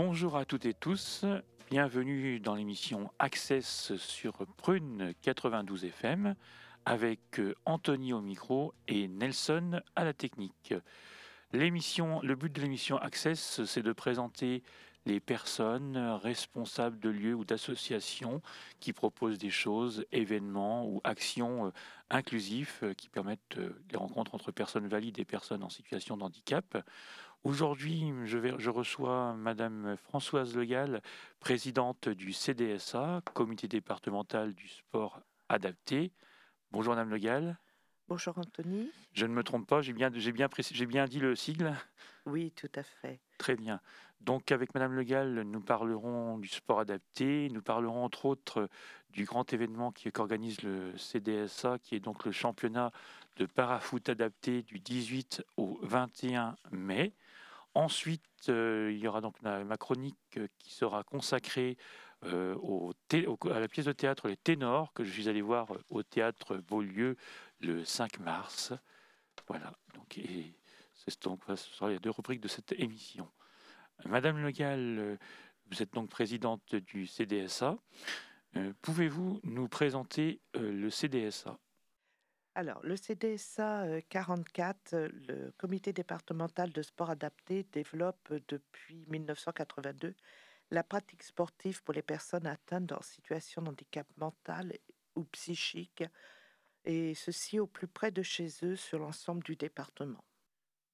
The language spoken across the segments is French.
Bonjour à toutes et tous, bienvenue dans l'émission Access sur Prune 92 FM avec Anthony au micro et Nelson à la technique. L'émission, le but de l'émission Access, c'est de présenter les personnes responsables de lieux ou d'associations qui proposent des choses, événements ou actions euh, inclusifs euh, qui permettent les rencontres entre personnes valides et personnes en situation de handicap. Aujourd'hui, je, reçois Madame Françoise Legal, présidente du CDSA, Comité départemental du sport adapté. Bonjour Madame Legal. Bonjour Anthony. Je ne me trompe pas, j'ai bien, bien, bien dit le sigle Oui, tout à fait. Très bien. Donc avec Madame Legal, nous parlerons du sport adapté, nous parlerons entre autres du grand événement qu'organise le CDSA, qui est donc le championnat de parafoot adapté du 18 au 21 mai. Ensuite, euh, il y aura donc ma, chronique euh, qui sera consacrée euh, au à la pièce de théâtre Les Ténors, que je suis allé voir au théâtre Beaulieu le 5 mars. Voilà, donc, et c'est donc, les deux rubriques de cette émission. Madame Le Gall, vous êtes donc présidente du CDSA. Pouvez-vous nous présenter le CDSA alors, le CDSA 44, euh, euh, le comité départemental de sport adapté, développe euh, depuis 1982 la pratique sportive pour les personnes atteintes en situation de handicap mental ou psychique, et ceci au plus près de chez eux sur l'ensemble du département.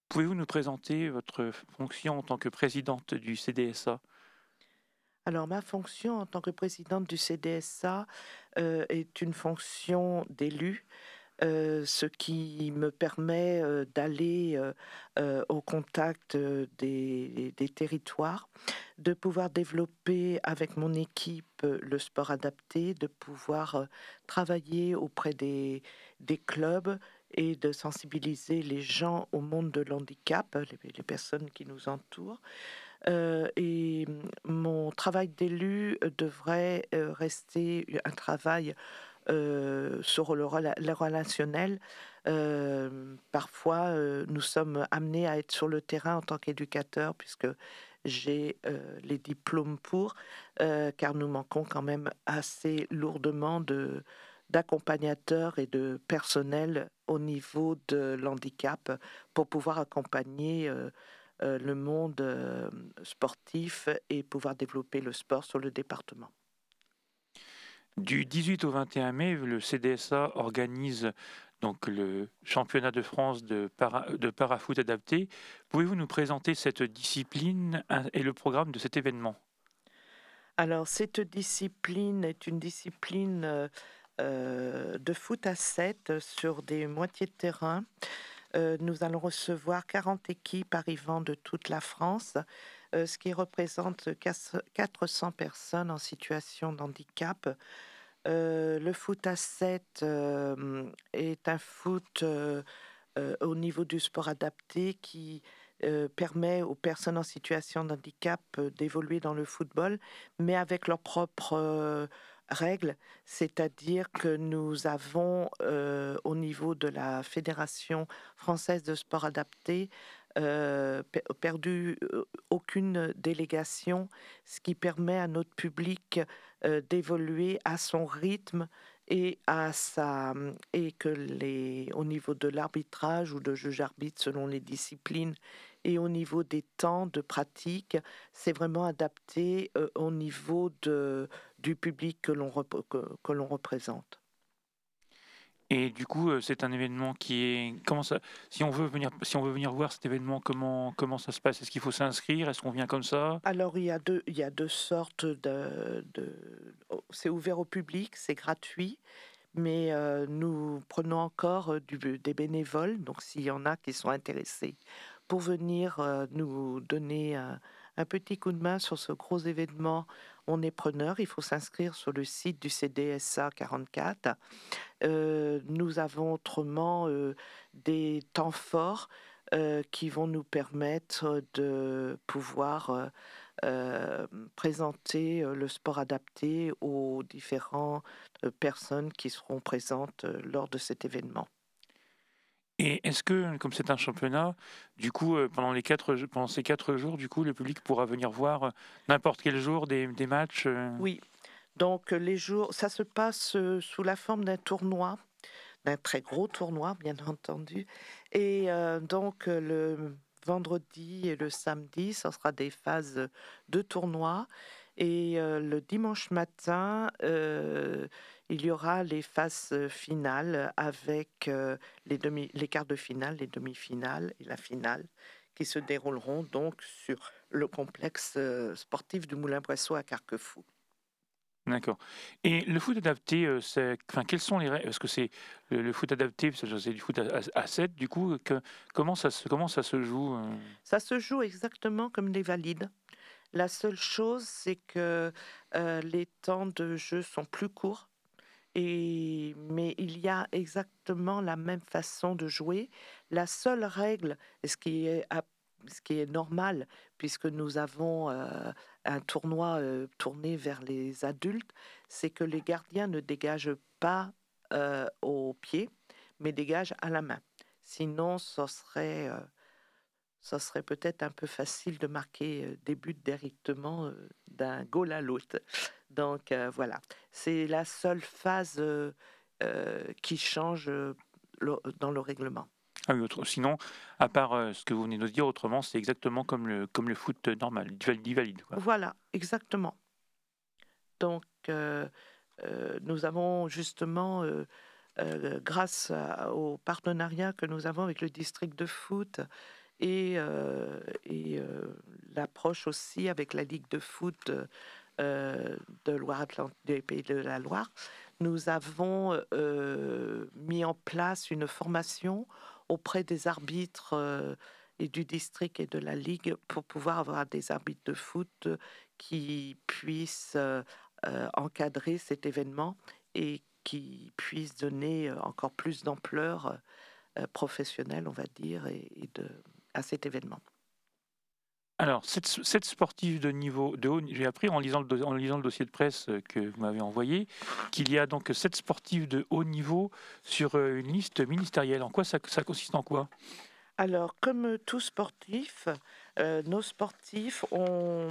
Pouvez-vous nous présenter votre fonction en tant que présidente du CDSA alors, ma fonction en tant que présidente du CDSA est une fonction d'élu euh, ce qui me permet euh, d'aller euh, au contact des, territoires, de pouvoir développer avec mon équipe le sport adapté, de pouvoir travailler auprès des, clubs et de sensibiliser les gens au monde de l'handicap, les, personnes qui nous entourent. et mon travail d'élu devrait rester un travail sur le, relationnel. Euh, parfois, euh, nous sommes amenés à être sur le terrain en tant qu'éducateur, puisque j'ai les diplômes pour, car nous manquons quand même assez lourdement de d'accompagnateurs et de personnel au niveau de l'handicap pour pouvoir accompagner le monde sportif et pouvoir développer le sport sur le département. Du 18 au 21 mai, le CDSA organise donc le championnat de France de, para, de parafoot adapté. Pouvez-vous nous présenter cette discipline et le programme de cet événement? Alors, cette discipline est une discipline euh, euh, de foot à 7 sur des moitiés de terrain. Euh, nous allons recevoir 40 équipes arrivant de toute la France, ce qui représente 400 personnes en situation de handicap. Euh, le foot à 7 euh, est un foot euh, au niveau du sport adapté qui permet aux personnes en situation de handicap d'évoluer dans le football, mais avec leurs propres règles, c'est-à-dire que nous avons au niveau de la Fédération française de sport adapté perdu aucune délégation, ce qui permet à notre public euh, d'évoluer à son rythme et à sa et que les au niveau de l'arbitrage ou de juge arbitre selon les disciplines et au niveau des temps de pratique, c'est vraiment adapté euh, au niveau de, du public que l'on que l'on représente. Et du coup, euh, c'est un événement qui est comment ça Si on veut venir, si on veut venir voir cet événement, comment comment ça se passe? Est-ce qu'il faut s'inscrire? Est-ce qu'on vient comme ça? Alors il y a deux il y a deux sortes de, de... Oh, c'est ouvert au public, c'est gratuit, mais euh, nous prenons encore euh, du, des bénévoles. Donc s'il y en a qui sont intéressés pour venir nous donner petit coup de main sur ce gros événement on est preneur, il faut s'inscrire sur le site du CDSA 44. Euh, nous avons autrement euh, des temps forts qui vont nous permettre de pouvoir présenter le sport adapté aux différentes personnes qui seront présentes lors de cet événement. Et est-ce que, comme c'est un championnat, du coup, pendant, les quatre, pendant ces quatre jours, du coup, le public pourra venir voir n'importe quel jour des, des matchs Oui. Donc, les jours, ça se passe sous la forme d'un tournoi, d'un très gros tournoi, bien entendu. Et donc, le vendredi et le samedi, ce sera des phases de tournoi. Et le dimanche matin, il y aura les phases finales avec les, demi, les quarts de finale, les demi-finales et la finale qui se dérouleront donc sur le complexe sportif du Moulin-Poisson à Carquefou. D'accord. Et le foot adapté, enfin, quels sont les règles Est-ce que c'est le, foot adapté, c'est du foot à, 7, du coup, que, comment, ça se, comment ça se joue Ça se joue exactement comme les valides. La seule chose, c'est que les temps de jeu sont plus courts. Mais il y a exactement la même façon de jouer. La seule règle, ce qui est normal, puisque nous avons un tournoi tourné vers les adultes, c'est que les gardiens ne dégagent pas au pied, mais dégagent à la main. Sinon, ce serait ça serait peut-être un peu facile de marquer des buts directement d'un goal à l'autre. Donc voilà, c'est la seule phase qui change dans le règlement. Ah oui, sinon, à part ce que vous venez de dire, autrement, c'est exactement comme le, comme le foot normal, dit valide. Voilà, exactement. Donc, nous avons justement, grâce au partenariat que nous avons avec le district de foot, et, et l'approche aussi avec la Ligue de foot de Loire-Atlantique, des Pays de la Loire, nous avons mis en place une formation auprès des arbitres et du district et de la Ligue pour pouvoir avoir des arbitres de foot qui puissent encadrer cet événement et qui puissent donner encore plus d'ampleur professionnelle, on va dire, et de, à cet événement. Alors, cette, sportive de niveau de haut, j'ai appris en lisant, le, en lisant le dossier de presse euh, que vous m'avez envoyé qu'il y a donc sept sportives de haut niveau sur euh, une liste ministérielle. En quoi ça, consiste en quoi? Alors, comme tout sportif, euh, nos sportifs ont,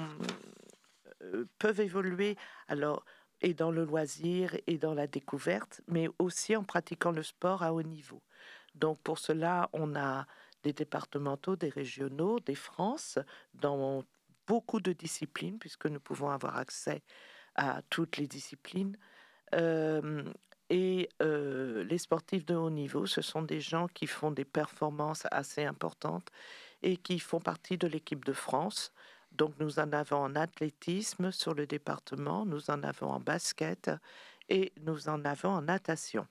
peuvent évoluer alors et dans le loisir et dans la découverte, mais aussi en pratiquant le sport à haut niveau. Donc pour cela, on a des départementaux, des régionaux, des France, dans beaucoup de disciplines, puisque nous pouvons avoir accès à toutes les disciplines. Euh, et euh, les sportifs de haut niveau, ce sont des gens qui font des performances assez importantes et qui font partie de l'équipe de France. Donc nous en avons en athlétisme sur le département, nous en avons en basket et nous en avons en natation.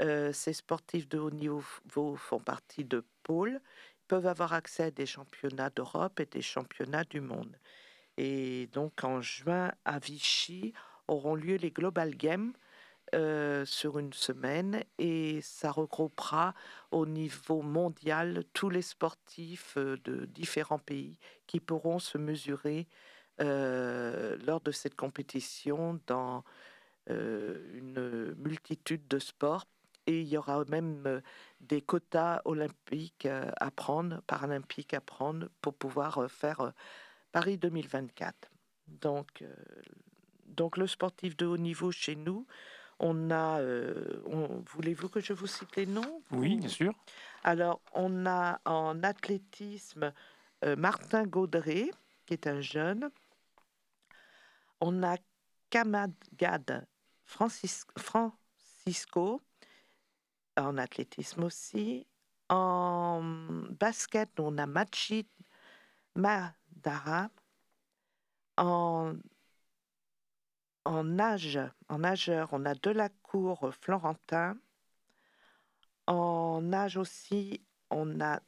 Euh, ces sportifs de haut niveau font partie de pôles, peuvent avoir accès à des championnats d'Europe et des championnats du monde. Et donc en juin à Vichy auront lieu les Global Games euh, sur une semaine et ça regroupera au niveau mondial tous les sportifs euh, de différents pays qui pourront se mesurer lors de cette compétition dans une multitude de sports et il y aura même des quotas olympiques à prendre, paralympiques à prendre pour pouvoir faire Paris 2024. Donc, donc le sportif de haut niveau chez nous, on a, voulez-vous que je vous cite les noms? Oui, bien sûr. Alors, on a en athlétisme Martin Gaudré, qui est un jeune. On a Kamadgad Francisco, en athlétisme aussi. En basket, on a Machid Madara. En, en nage, en nageur, on a Delacour Florentin. En nage aussi, on a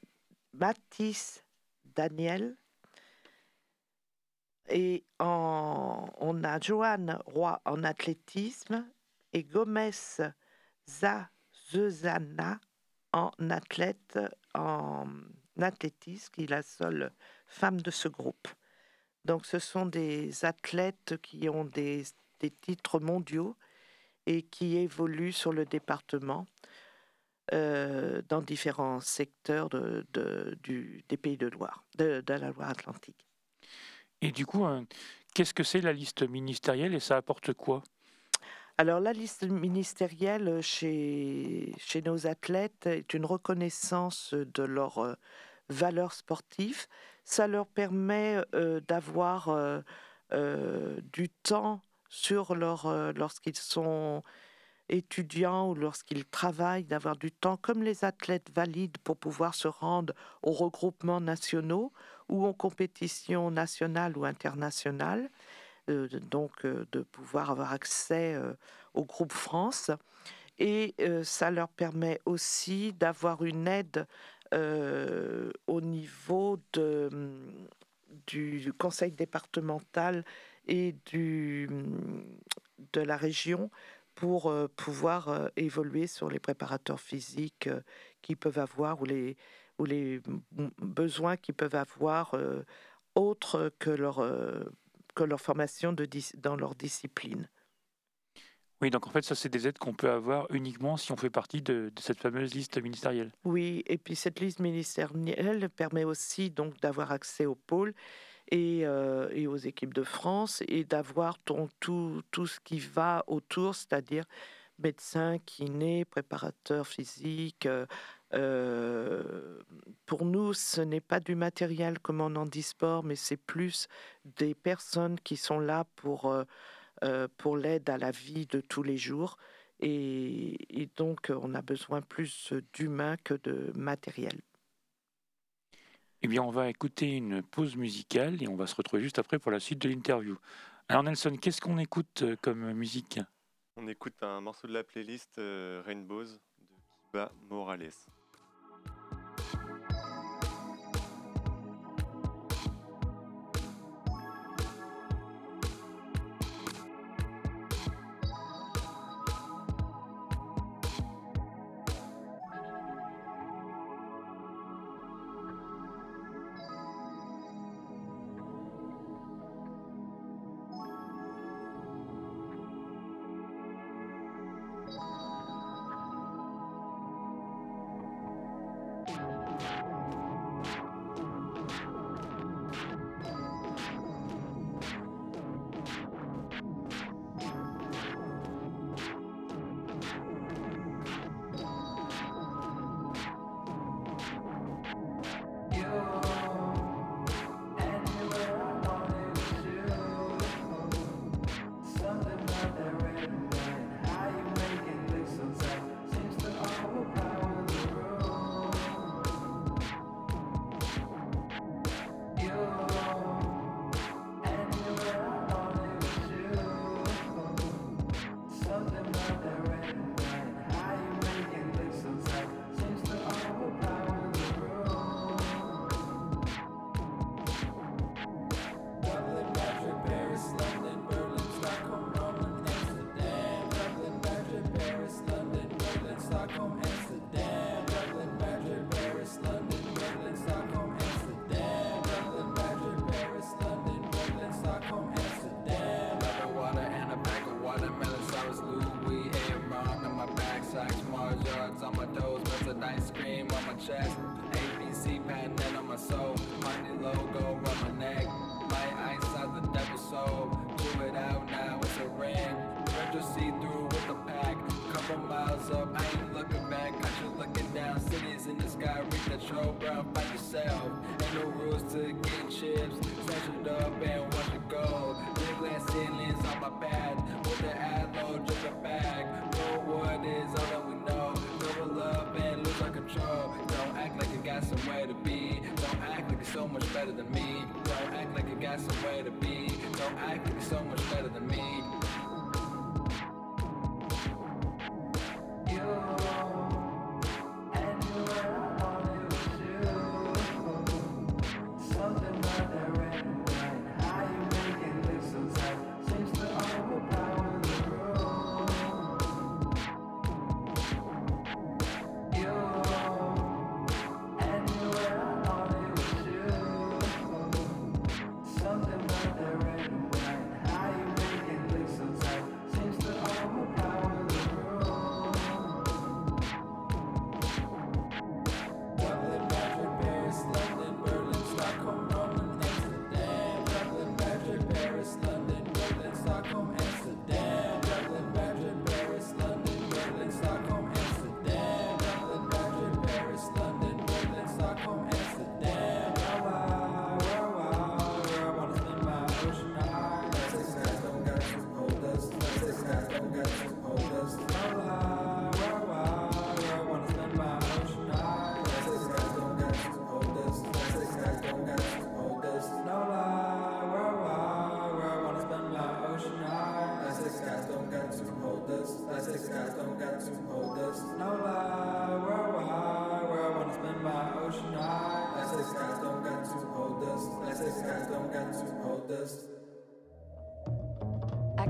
Mathis Daniel. Et en, on a Joanne Roy en athlétisme et Gomez Za Zuzana en athlète en athlétisme, qui est la seule femme de ce groupe. Donc ce sont des athlètes qui ont des, titres mondiaux et qui évoluent sur le département euh, dans différents secteurs de, des pays de Loire, de, la Loire-Atlantique. Et du coup, hein, qu'est-ce que c'est la liste ministérielle et ça apporte quoi? Alors la liste ministérielle chez, chez nos athlètes est une reconnaissance de leurs euh, valeurs sportives. Ça leur permet euh, d'avoir euh, du temps sur leur, lorsqu'ils sont étudiants ou lorsqu'ils travaillent, d'avoir du temps comme les athlètes valides pour pouvoir se rendre aux regroupements nationaux ou aux compétitions nationales ou internationales. Euh, donc euh, de pouvoir avoir accès euh, au groupe France. Et ça leur permet aussi d'avoir une aide au niveau de, mm, du conseil départemental et du, mm, de la région pour pouvoir évoluer sur les préparateurs physiques qu'ils peuvent avoir ou les, ou les mm, besoins qu'ils peuvent avoir autres que leur que leur formation de, dans leur discipline. Oui, donc en fait, ça, c'est des aides qu'on peut avoir uniquement si on fait partie de, cette fameuse liste ministérielle. Oui, et puis cette liste ministérielle permet aussi donc d'avoir accès au pôle et, euh, et, aux équipes de France et d'avoir tout, tout ce qui va autour, c'est-à-dire médecin, kiné, préparateur physique, euh, euh, pour nous, ce n'est pas du matériel comme on en dit sport, mais c'est plus des personnes qui sont là pour, euh, euh, pour l'aide à la vie de tous les jours. Et, donc, on a besoin plus d'humain que de matériel. Eh bien, on va écouter une pause musicale et on va se retrouver juste après pour la suite de l'interview. Alors, Nelson, qu'est-ce qu'on écoute comme musique? On écoute un morceau de la playlist Rainbows de Kiba Morales.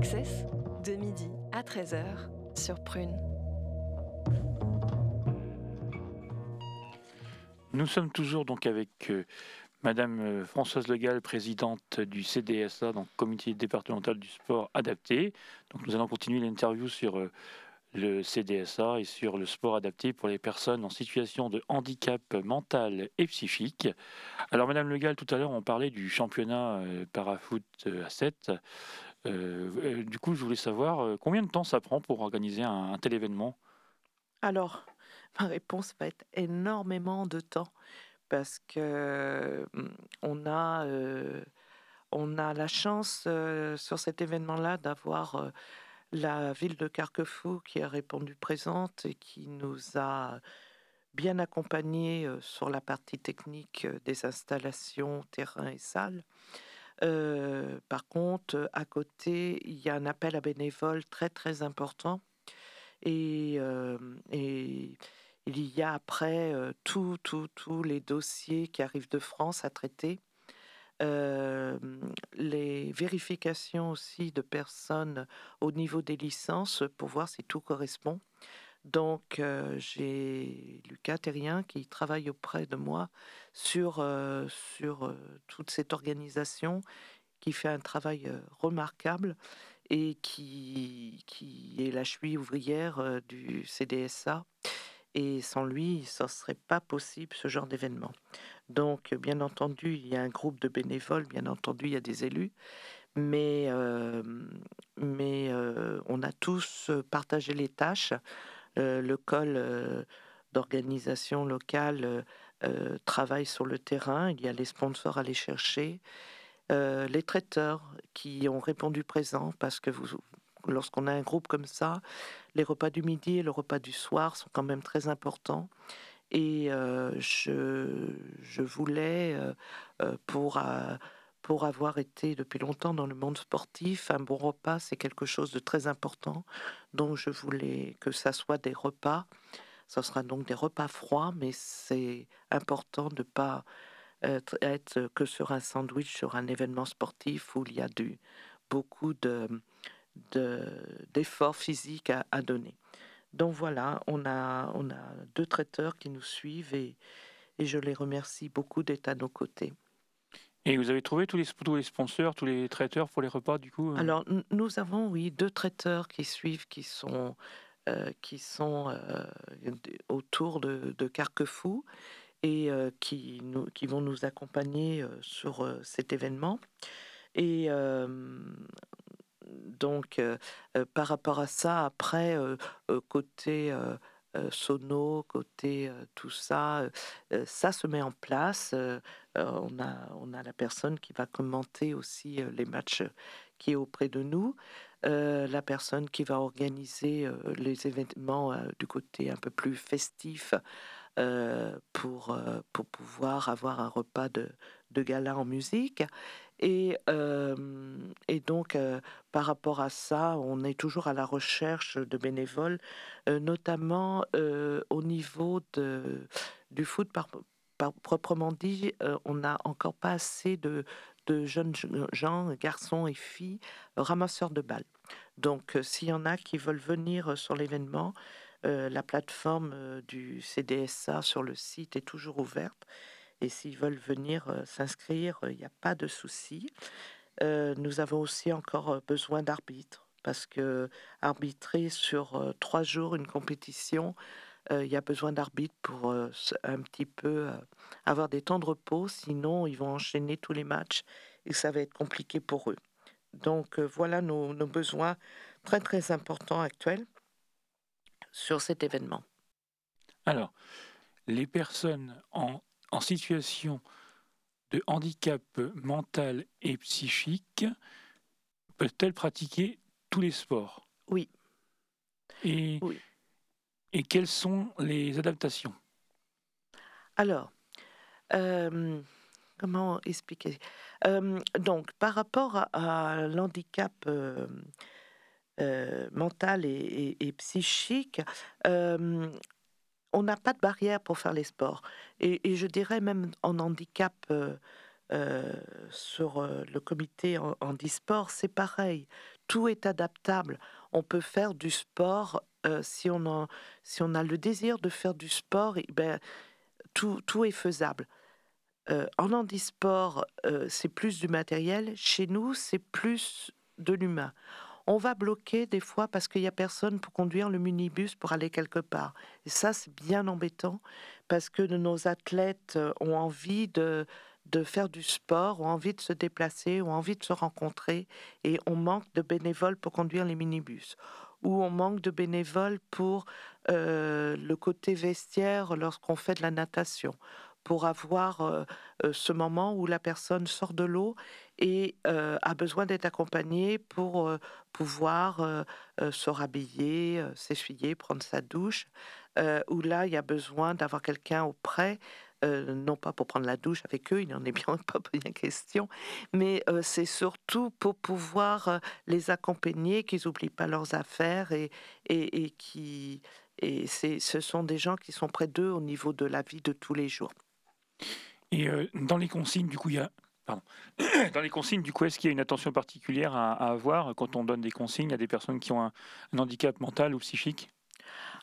De midi à 13h sur Prune. Nous sommes toujours donc avec euh, Madame euh, Françoise Legal, présidente du CDSA, donc Comité départemental du sport adapté. Donc nous allons continuer l'interview sur euh, le CDSA et sur le sport adapté pour les personnes en situation de handicap mental et psychique. Alors, Madame Le Gall, tout à l'heure, on parlait du championnat parafoot à 7. Euh, du coup, je voulais savoir combien de temps ça prend pour organiser un, tel événement? Alors, ma réponse va être énormément de temps parce que on a, on a la chance sur cet événement-là d'avoir la ville de Carquefou qui a répondu présente et qui nous a bien accompagnés euh, sur la partie technique euh, des installations, terrain et salles. Par contre, à côté, il y a un appel à bénévoles très très important et, et il y a après tous les dossiers qui arrivent de France à traiter les vérifications aussi de personnes au niveau des licences pour voir si tout correspond. Donc, j'ai Lucas Terrien qui travaille auprès de moi sur, sur toute cette organisation, qui fait un travail remarquable et qui, qui est la cheville ouvrière du CDSA. Et sans lui, ce ne serait pas possible ce genre d'événement. Donc, bien entendu, il y a un groupe de bénévoles, bien entendu, il y a des élus, mais, euh, mais euh, on a tous partagé les tâches. Euh, le col d'organisation locale travaille sur le terrain, il y a les sponsors à les chercher, les traiteurs qui ont répondu présent parce que vous, lorsqu'on a un groupe comme ça, les repas du midi et le repas du soir sont quand même très importants. Et je, voulais, pour, pour avoir été depuis longtemps dans le monde sportif, un bon repas, c'est quelque chose de très important. Donc je voulais que ça soit des repas. Ça sera donc des repas froids, mais c'est important de ne pas être, que sur un sandwich, sur un événement sportif où il y a du, beaucoup de, d'efforts physiques à donner. Donc voilà, on a, on a deux traiteurs qui nous suivent et, et je les remercie beaucoup d'être à nos côtés. Et vous avez trouvé tous les, tous les sponsors, tous les traiteurs pour les repas du coup euh? Alors nous avons oui deux traiteurs qui suivent, qui sont, euh, qui sont euh, autour de, Carquefou et qui, nous, qui vont nous accompagner sur cet événement. Et donc, par rapport à ça, après, côté sono, côté tout ça, ça se met en place. On, a, on a la personne qui va commenter aussi les matchs qui est auprès de nous, la personne qui va organiser les événements du côté un peu plus festif pour, pour pouvoir avoir un repas de, de gala en musique. Et, et donc, par rapport à ça, on est toujours à la recherche de bénévoles, notamment au niveau de, du foot par, proprement dit. on n'a encore pas assez de, jeunes gens, garçons et filles, ramasseurs de balles. Donc, s'il y en a qui veulent venir sur l'événement, la plateforme du CDSA sur le site est toujours ouverte. Et s'ils veulent venir euh, s'inscrire, il n'y a pas de souci. Euh, nous avons aussi encore euh, besoin d'arbitres parce que arbitrer sur trois jours une compétition, il y a besoin d'arbitres pour un petit peu avoir des temps de repos, sinon ils vont enchaîner tous les matchs et ça va être compliqué pour eux. Donc voilà nos, nos, besoins très très importants actuels sur cet événement. Alors, les personnes en en situation de handicap mental et psychique peut-elle pratiquer tous les sports? Oui. Et, et quelles sont les adaptations? Alors, euh, comment expliquer? Euh, Donc, par rapport à, l'handicap euh, mental et, psychique, on n'a pas de barrière pour faire les sports. Et, je dirais même en handicap sur le comité handisport, c'est pareil. tout est adaptable. On peut faire du sport si, on a, si on a le désir de faire du sport. Ben, tout, tout est faisable. en handisport, c'est plus du matériel. Chez nous, c'est plus de l'humain. On va bloquer des fois parce qu'il n'y a personne pour conduire le minibus pour aller quelque part. Et ça, c'est bien embêtant parce que nos athlètes ont envie de, de faire du sport, ont envie de se déplacer, ont envie de se rencontrer et on manque de bénévoles pour conduire les minibus ou on manque de bénévoles pour le côté vestiaire lorsqu'on fait de la natation. Pour avoir ce moment où la personne sort de l'eau et a besoin d'être accompagnée pour pouvoir se rhabiller, s'essuyer, prendre sa douche, où là, il y a besoin d'avoir quelqu'un auprès non pas pour prendre la douche avec eux, il n'en est bien pas bien question, mais c'est surtout pour pouvoir les accompagner, qu'ils n'oublient pas leurs affaires et, et, et qui et ce sont des gens qui sont près d'eux au niveau de la vie de tous les jours. Et euh, dans les consignes, du coup, il y a. Pardon. Dans les consignes, du coup, est-ce qu'il y a une attention particulière à, avoir quand on donne des consignes à des personnes qui ont un, handicap mental ou psychique?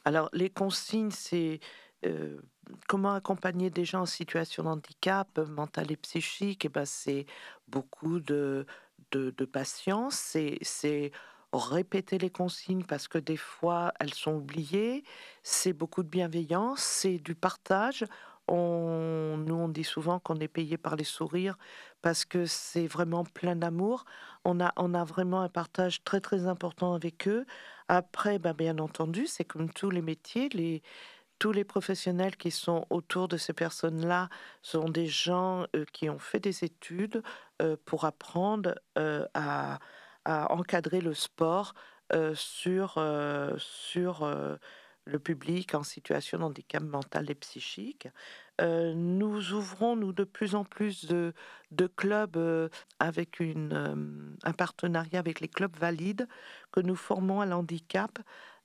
Alors, les consignes, c'est euh, comment accompagner des gens en situation de handicap mental et psychique? Eh ben, c'est beaucoup de, de, de patience. C'est répéter les consignes parce que des fois elles sont oubliées. C'est beaucoup de bienveillance. C'est du partage on, nous, on dit souvent qu'on est payé par les sourires parce que c'est vraiment plein d'amour. On a, on a vraiment un partage très très important avec eux. Après, ben, bien entendu, c'est comme tous les métiers, les, tous les professionnels qui sont autour de ces personnes-là sont des gens qui ont fait des études pour apprendre à, encadrer le sport sur, sur le public en situation de handicap mental et psychique. Nous ouvrons, nous, de plus en plus de, clubs euh, avec une, un partenariat avec les clubs valides que nous formons à l'handicap,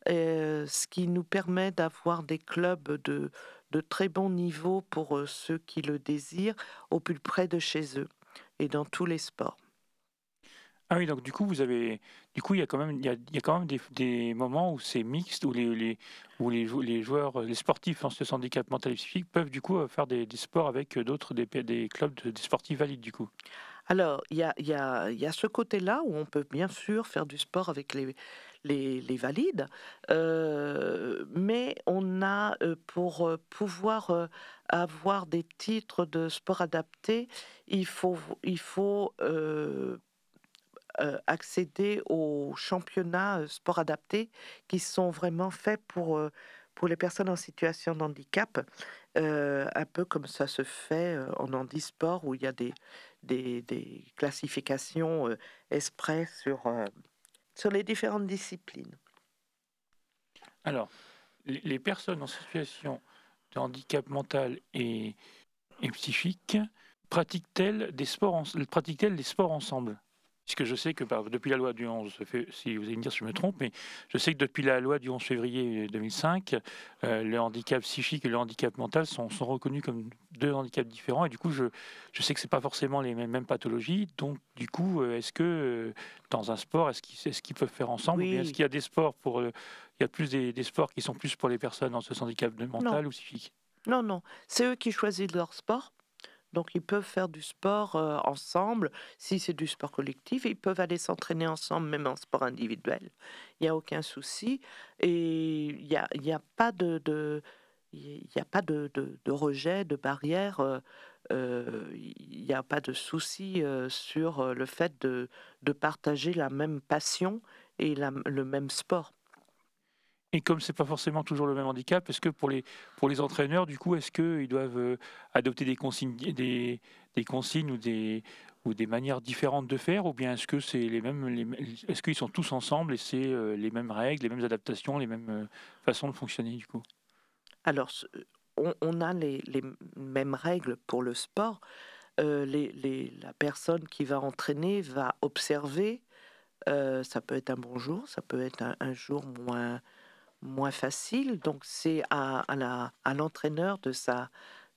ce qui nous permet d'avoir des clubs de, de très bon niveau pour ceux qui le désirent, au plus près de chez eux et dans tous les sports. Ah oui, donc du coup, vous avez, du coup, il y a quand même, il y a, il y a quand même des, des moments où c'est mixte, où les, les, où les, les joueurs, les sportifs en situation handicap mental et psychique peuvent du coup faire des, des sports avec d'autres, des, des clubs de, des sportifs valides du coup. Alors, il y a, y a, il y a ce côté-là où on peut bien sûr faire du sport avec les, les, valides, euh, mais on a, euh, pour euh, pouvoir avoir des titres de sport adaptés, il faut, il faut accéder aux championnats sport adaptés qui sont vraiment faits pour, pour les personnes en situation de handicap, un peu comme ça se fait en handisport où il y a des, des, des classifications exprès sur, sur les différentes disciplines. Alors, les personnes en situation de handicap mental et, et psychique pratiquent-elles des pratiquent-elles des sports ensemble? Puisque je sais que bah, depuis la loi du 11, si vous allez me dire si je me trompe, mais je sais que depuis la loi du 11 février 2005, euh, le handicap psychique et le handicap mental sont, sont, reconnus comme deux handicaps différents, et du coup, je, je sais que c'est pas forcément les mêmes, mêmes, pathologies. Donc, du coup, euh, est-ce que euh, dans un sport, est-ce qu'ils est peuvent faire ensemble, ou est-ce qu'il y a des sports pour, il y a plus des, des, sports qui sont plus pour les personnes en ce handicap mental ou psychique? Non, non, c'est eux qui choisissent leur sport. Donc ils peuvent faire du sport ensemble. Si c'est du sport collectif, ils peuvent aller s'entraîner ensemble, même en sport individuel. Il n'y a aucun souci. Et il n'y a, a, pas de, il a pas de, rejet, de barrière. Euh, euh, il n'y a pas de souci sur le fait de, de partager la même passion et le même sport. Et comme c'est pas forcément toujours le même handicap, est-ce que pour les, pour les entraîneurs, du coup, est-ce qu'ils doivent euh, adopter des consignes, des, des consignes ou des, ou des manières différentes de faire, ou bien est-ce que c'est les mêmes, est-ce qu'ils sont tous ensemble et c'est euh, les mêmes règles, les mêmes adaptations, les mêmes euh, façons de fonctionner du coup? Alors, on, a les, les, mêmes règles pour le sport. la personne qui va entraîner va observer. ça peut être un bon jour, ça peut être un jour moins moins facile. Donc c'est à, à l'entraîneur de, sa,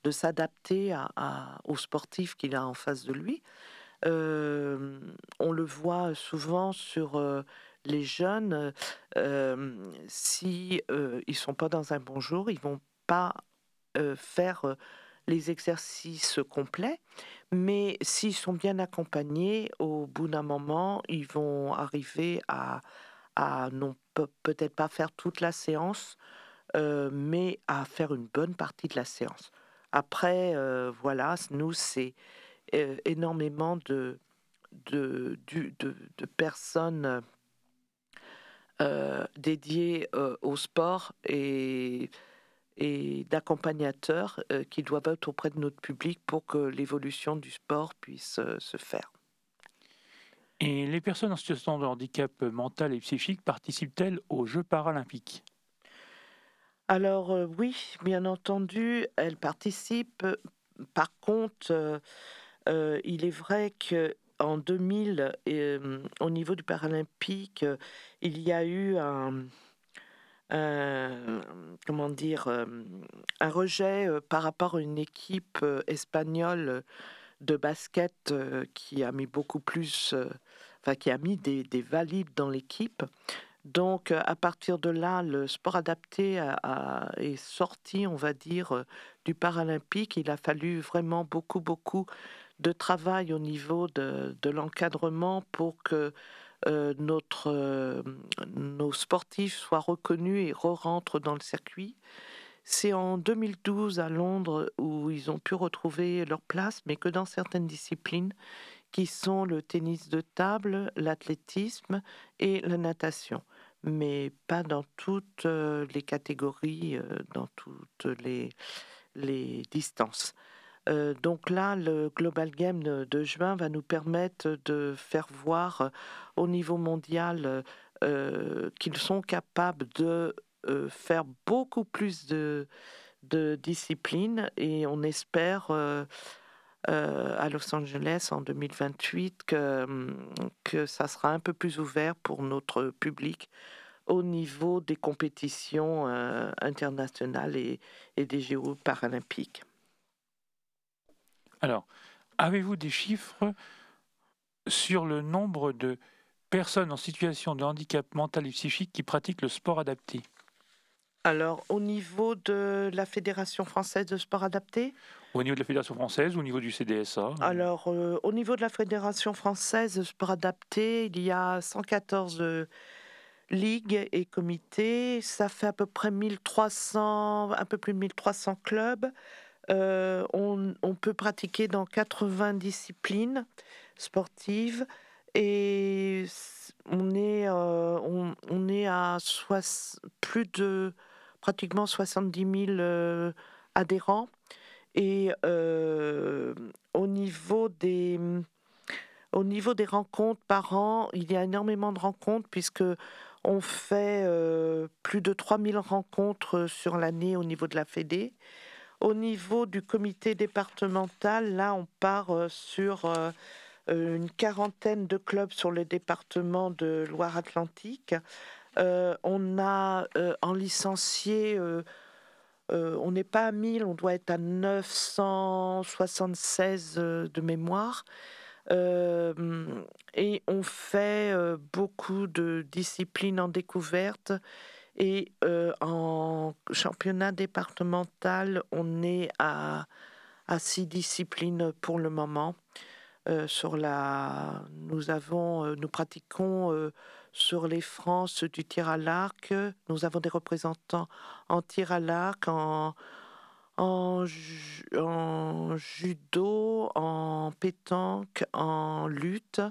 de s'adapter à, aux sportifs qu'il a en face de lui. on le voit souvent sur les jeunes, si ils sont pas dans un bon jour, ils vont pas faire les exercices complets, mais s'ils sont bien accompagnés, au bout d'un moment, ils vont arriver à, à non peut-être pas faire toute la séance, mais à faire une bonne partie de la séance. Après, voilà, nous, c'est énormément de, de, de, personnes dédiées au sport et et d'accompagnateurs qui doivent être auprès de notre public pour que l'évolution du sport puisse se faire. Et les personnes en situation de handicap mental et psychique participent-elles aux Jeux paralympiques? Alors euh, oui, bien entendu, elles participent. Par contre, il est vrai que en 2000, au niveau du paralympique, il y a eu un, comment dire, un rejet par rapport à une équipe espagnole de basket qui a mis beaucoup plus, enfin qui a mis des, valides dans l'équipe. Donc, à partir de là, le sport adapté est sorti, on va dire, du paralympique. Il a fallu vraiment beaucoup, beaucoup de travail au niveau de, de l'encadrement pour que euh, notre, euh, nos sportifs soient reconnus et re-rentrent dans le circuit. C'est en 2012 à Londres où ils ont pu retrouver leur place, mais que dans certaines disciplines qui sont le tennis de table, l'athlétisme et la natation, mais pas dans toutes euh, les catégories, dans toutes les, distances. Euh, donc là, le Global Game de, juin va nous permettre de faire voir euh, au niveau mondial euh, qu'ils sont capables de faire beaucoup plus de, disciplines et on espère à Los Angeles en 2028 que, que ça sera un peu plus ouvert pour notre public au niveau des compétitions internationales et, et des Jeux paralympiques. Alors, avez-vous des chiffres sur le nombre de personnes en situation de handicap mental et psychique qui pratiquent le sport adapté? Alors, au niveau de la Fédération française de sport adapté? Au niveau de la Fédération française ou au niveau du CDSA Alors, euh, au niveau de la Fédération française de sport adapté, il y a 114 euh, ligues et comités. Ça fait à peu près 1300, un peu plus de 1300 clubs. Euh, on, peut pratiquer dans 80 disciplines sportives et on est, on, est à plus de pratiquement 70 000 euh, adhérents. Et au, niveau des, au niveau des rencontres par an, il y a énormément de rencontres puisque on fait plus de 3000 rencontres sur l'année au niveau de la Fédé. Au niveau du comité départemental, là, on part euh, sur euh, euh, une quarantaine de clubs sur le département de Loire-Atlantique. On a en licencié, on n'est pas à 1000, on doit être à 976 de mémoire. et on fait beaucoup de disciplines en découverte et euh, en championnat départemental, on est à, à six disciplines pour le moment. Euh, sur la, nous avons, euh, nous pratiquons sur les France du tir à l'arc. Nous avons des représentants en tir à l'arc, en, judo, en pétanque, en lutte,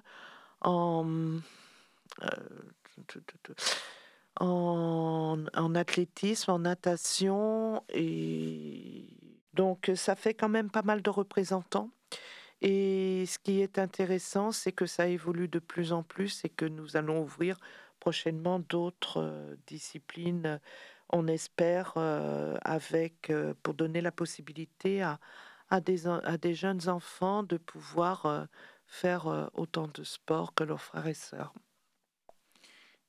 en en, athlétisme, en natation. Et donc, ça fait quand même pas mal de représentants. Et ce qui est intéressant, c'est que ça évolue de plus en plus et que nous allons ouvrir prochainement d'autres euh, disciplines, on espère, euh, avec, euh, pour donner la possibilité à, à, des, à des jeunes enfants de pouvoir faire autant de sport que leurs frères et sœurs.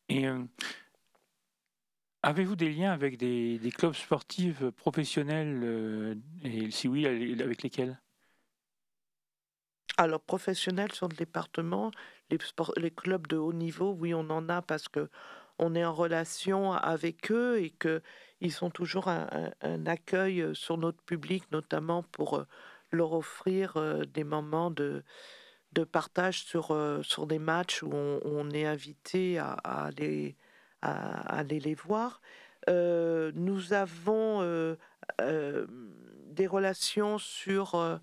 Et Avez-vous des liens avec des, clubs sportifs professionnels euh, et si oui, avec lesquels? Alors, professionnels sur le département, les, les clubs de haut niveau, oui, on en a parce que on est en relation avec eux et qu'ils sont toujours un, accueil euh, sur notre public, notamment pour euh, leur offrir euh, des moments de, de partage sur, sur des matchs où on, est invité à, aller, à, aller les voir. nous avons des relations sur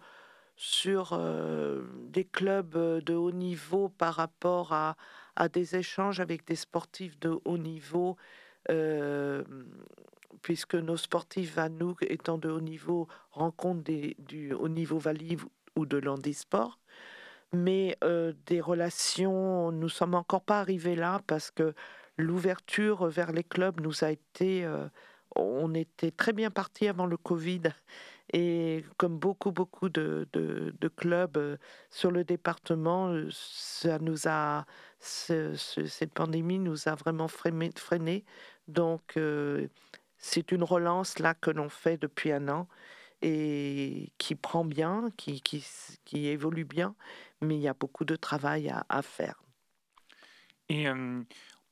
sur euh, des clubs euh, de haut niveau par rapport à, à, des échanges avec des sportifs de haut niveau, euh, puisque nos sportifs à nous, étant de haut niveau, rencontrent des, du haut niveau valide ou de l'handisport. Mais des relations, nous sommes encore pas arrivés là parce que l'ouverture vers les clubs nous a été, on était très bien parti avant le Covid et comme beaucoup, beaucoup de, de, clubs euh, sur le département, euh, ça nous a, cette pandémie nous a vraiment freiné. freiné. Donc, euh, c'est une relance là que l'on fait depuis un an et qui prend bien, qui, qui, qui, évolue bien, mais il y a beaucoup de travail à, faire. Et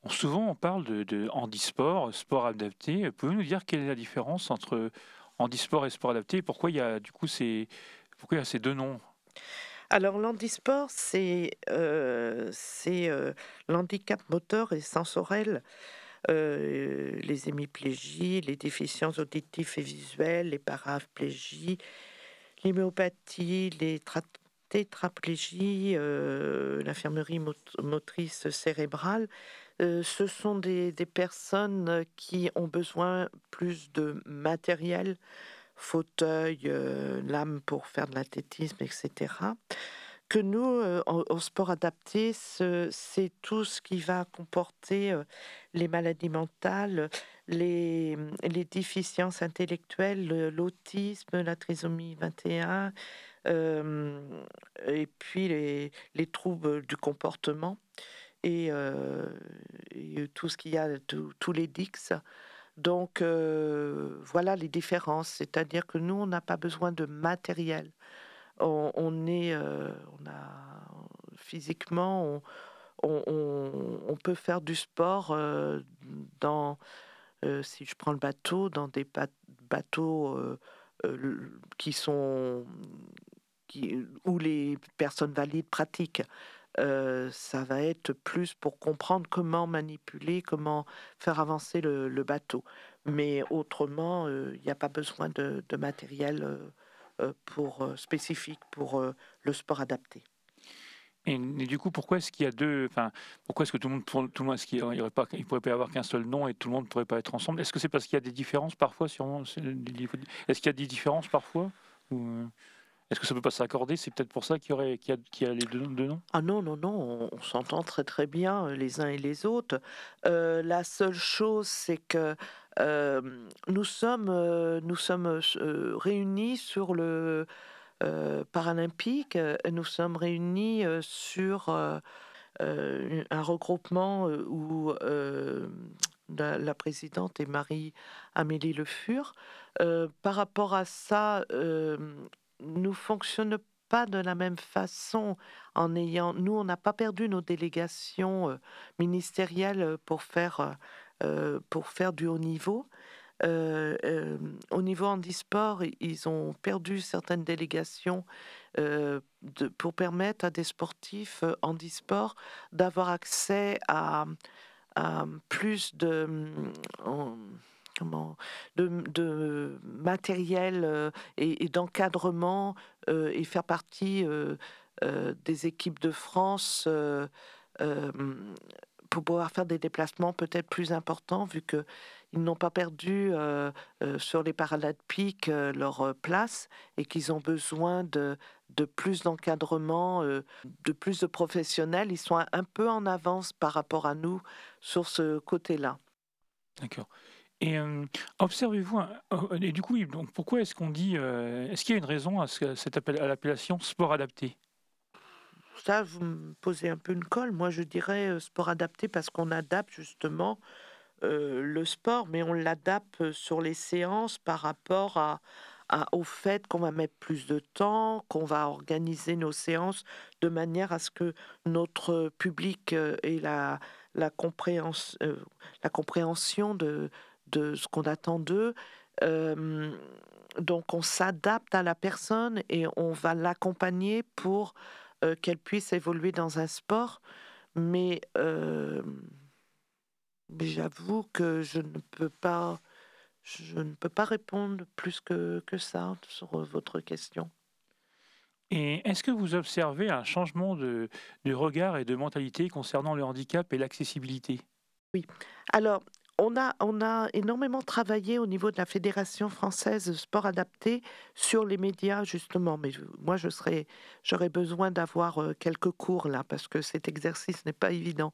souvent, on parle de, de handisport, sport adapté. Pouvez-vous nous dire quelle est la différence entre handisport et sport adapté. Pourquoi il y a du coup ces, pourquoi ces deux noms? Alors l'handisport, c'est euh, euh, l'handicap moteur et sensoriel, euh, les hémiplégies, les déficiences auditives et visuelles, les paraplégies, l'hyméopathie, les tétraplégies, l'infirmerie motrice cérébrale. Ce sont des, personnes qui ont besoin plus de matériel, fauteuil, euh, lame pour faire de l'athlétisme, etc. Que nous, euh, au, sport adapté, c'est tout ce qui va comporter les maladies mentales, les, les déficiences intellectuelles, l'autisme, la trisomie 21, et puis les troubles du comportement et, euh, tout ce qu'il y a, tous les dix. Donc euh, voilà les différences, c'est-à-dire que nous, on n'a pas besoin de matériel. On, est, euh, on a physiquement, on, on, peut faire du sport dans, si je prends le bateau, dans des bateaux qui sont qui, où les personnes valides pratiquent. Euh, ça va être plus pour comprendre comment manipuler, comment faire avancer le, bateau. Mais autrement, euh, il n'y a pas besoin de, matériel euh, spécifique pour le sport adapté. Et, du coup, pourquoi est-ce qu'il y a deux Enfin, pourquoi est-ce que tout le monde, tout le monde, ne pourrait pas avoir qu'un seul nom et tout le monde ne pourrait pas être ensemble? Est-ce que c'est parce qu'il y a des différences parfois sur Est-ce qu'il y a des différences parfois est-ce que ça ne peut pas s'accorder? C'est peut-être pour ça qu'il y, a, les deux, noms? Ah non, non, non, on, s'entend très très bien euh, les uns et les autres. Euh, la seule chose, c'est que euh, nous sommes, nous sommes réunis sur le paralympique, nous sommes réunis sur un regroupement où la, présidente est Marie-Amélie Le Fur. par rapport à ça, nous fonctionnons pas de la même façon en ayant nous on n'a pas perdu nos délégations euh, ministérielles euh, pour faire euh, pour faire du haut niveau. Au niveau handisport ils ont perdu certaines délégations pour permettre à des sportifs handisport d'avoir accès à, à, plus de de, matériel euh, et, d'encadrement euh, et faire partie euh, des équipes de France pour pouvoir faire des déplacements peut-être plus importants vu que ils n'ont pas perdu sur les Paralympiques leur place et qu'ils ont besoin de, de plus d'encadrement, de plus de professionnels. Ils sont un peu en avance par rapport à nous sur ce côté-là. D'accord. Et observez-vous, oh, et du coup, donc pourquoi est-ce qu'on dit, est-ce qu'il y a une raison à, cette à l'appellation sport adapté? Ça, vous me posez un peu une colle. Moi, je dirais sport adapté parce qu'on adapte justement le sport, mais on l'adapte sur les séances par rapport à, au fait qu'on va mettre plus de temps, qu'on va organiser nos séances de manière à ce que notre public euh, ait la, la, euh, la compréhension de, de ce qu'on attend d'eux. Euh, donc on s'adapte à la personne et on va l'accompagner pour qu'elle puisse évoluer dans un sport. Mais, j'avoue que je ne peux pas je ne peux pas répondre plus que, que ça sur votre question. Et est-ce que vous observez un changement de, de, regard et de mentalité concernant le handicap et l'accessibilité? Oui. Alors, on a, on a énormément travaillé au niveau de la Fédération française de sport adapté sur les médias, justement. Mais moi, je serais, j'aurais besoin d'avoir euh, quelques cours là, parce que cet exercice n'est pas évident.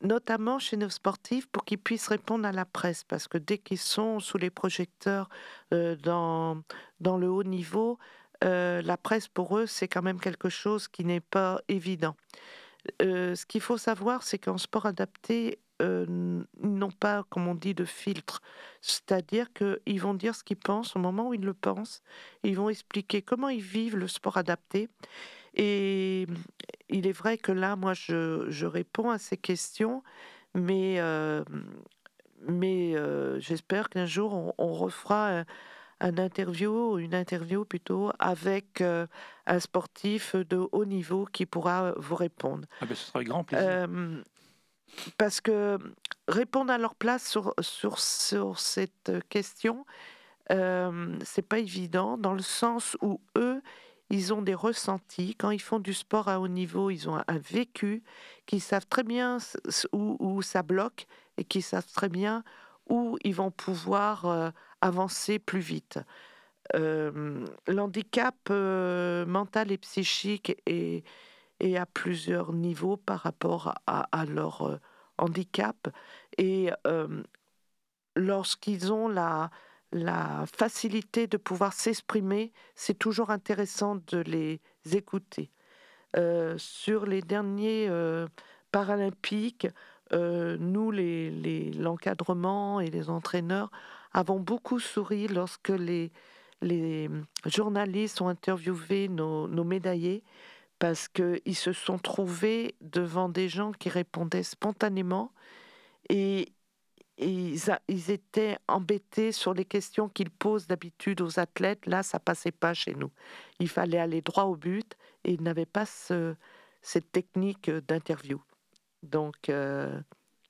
Notamment chez nos sportifs pour qu'ils puissent répondre à la presse, parce que dès qu'ils sont sous les projecteurs euh, dans, dans le haut niveau, euh, la presse pour eux, c'est quand même quelque chose qui n'est pas évident. Ce qu'il faut savoir, c'est qu'en sport adapté, ils n'ont pas, comme on dit, de filtre. C'est-à-dire qu'ils vont dire ce qu'ils pensent au moment où ils le pensent. Ils vont expliquer comment ils vivent le sport adapté. Et il est vrai que là, moi, je, réponds à ces questions, mais, euh, mais euh, j'espère qu'un jour, on, refera un, interview, une interview plutôt, avec euh, un sportif de haut niveau qui pourra vous répondre. Ah ben, ce sera avec grand plaisir. Parce que répondre à leur place sur, sur, sur cette question, c'est pas évident, dans le sens où eux, ils ont des ressentis. Quand ils font du sport à haut niveau, ils ont un vécu, qui savent très bien où, ça bloque et qui savent très bien où ils vont pouvoir euh, avancer plus vite. Euh, l'handicap euh, mental et psychique est, à plusieurs niveaux par rapport à leur handicap. Et lorsqu'ils ont la, facilité de pouvoir s'exprimer, c'est toujours intéressant de les écouter. Euh, sur les derniers euh, Paralympiques, euh, nous, l'encadrement et les entraîneurs, avons beaucoup souri lorsque les, journalistes ont interviewé nos médaillés parce qu'ils se sont trouvés devant des gens qui répondaient spontanément et ils, étaient embêtés sur les questions qu'ils posent d'habitude aux athlètes. Là, ça passait pas chez nous. Il fallait aller droit au but et ils n'avaient pas cette technique d'interview. Donc, euh,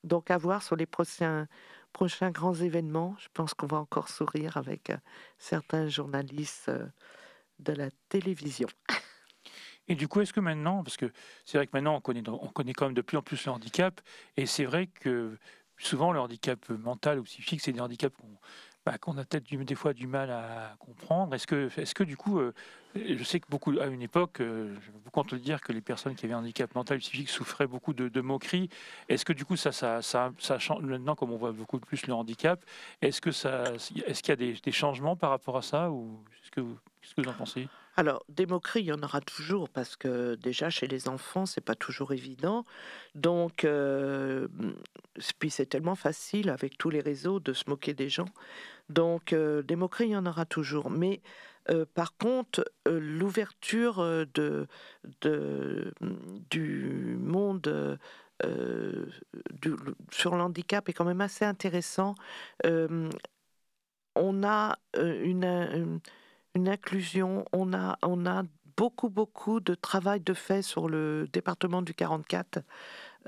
donc, à voir sur les prochains, prochains grands événements. Je pense qu'on va encore sourire avec euh, certains journalistes euh, de la télévision. Et du coup, est-ce que maintenant, parce que c'est vrai que maintenant on connaît, on connaît quand même de plus en plus le handicap, et c'est vrai que souvent le handicap mental ou psychique, c'est des handicaps qu'on bah, a peut-être des fois du mal à comprendre. Est-ce que, est que du coup, euh, je sais que beaucoup, à une époque, euh, je beaucoup entendre dire que les personnes qui avaient un handicap mental ou psychique souffraient beaucoup de, moqueries. Est-ce que du coup, ça, ça, ça, change maintenant, comme on voit beaucoup plus le handicap, est-ce que est-ce qu'il y a des, changements par rapport à ça ou que, qu'est-ce que vous en pensez? Alors, des moqueries, il y en aura toujours parce que déjà chez les enfants, c'est pas toujours évident. Donc, euh, puis c'est tellement facile avec tous les réseaux de se moquer des gens. Donc, euh, des moqueries, il y en aura toujours. Mais euh, par contre, l'ouverture de, de, du monde sur l'handicap est quand même assez intéressant. on a une inclusion. On a, on a beaucoup, beaucoup de travail de fait sur le département du 44,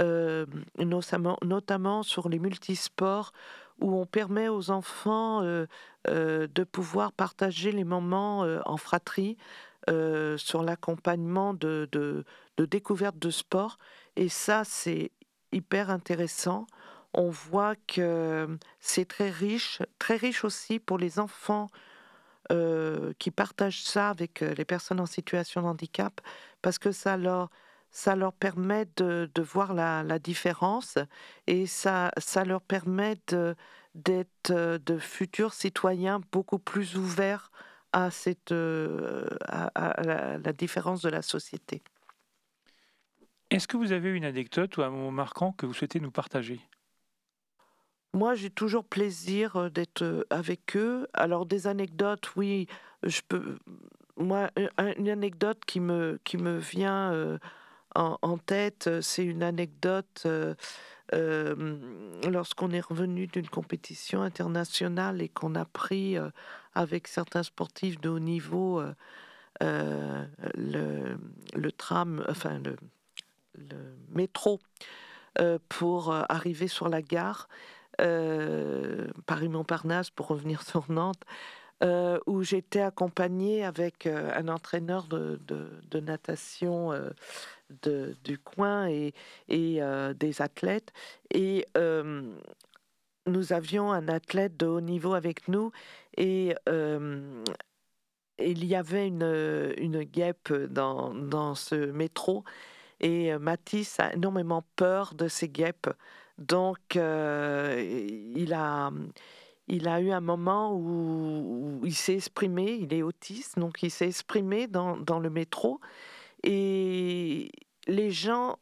euh, notamment, notamment sur les multisports, où on permet aux enfants euh, euh, de pouvoir partager les moments en fratrie sur l'accompagnement de, de, de découverte de sport. Et ça, c'est hyper intéressant. On voit que c'est très riche, très riche aussi pour les enfants euh, qui partagent ça avec euh, les personnes en situation de handicap parce que ça leur, ça leur permet de, de voir la, la, différence et ça, ça leur permet d'être euh, de, futurs citoyens beaucoup plus ouverts à, cette, à, la, différence de la société. Est-ce que vous avez une anecdote ou un moment marquant que vous souhaitez nous partager? Moi, j'ai toujours plaisir d'être avec eux. Alors, des anecdotes, oui, je peux. Moi, une anecdote qui me, qui me vient en, tête, c'est une anecdote lorsqu'on est revenu d'une compétition internationale et qu'on a pris avec certains sportifs de haut niveau le, le, tram, enfin le, le métro pour arriver sur la gare. Euh, Paris-Montparnasse pour revenir sur Nantes, euh, où j'étais accompagnée avec euh, un entraîneur de, natation de, du coin et, et des athlètes. Et nous avions un athlète de haut niveau avec nous et il y avait une, une guêpe dans, dans ce métro. Et Mathis a énormément peur de ces guêpes. Donc, euh, il, a, il a eu un moment où, il s'est exprimé, il est autiste, donc il s'est exprimé dans, dans, le métro. Et les gens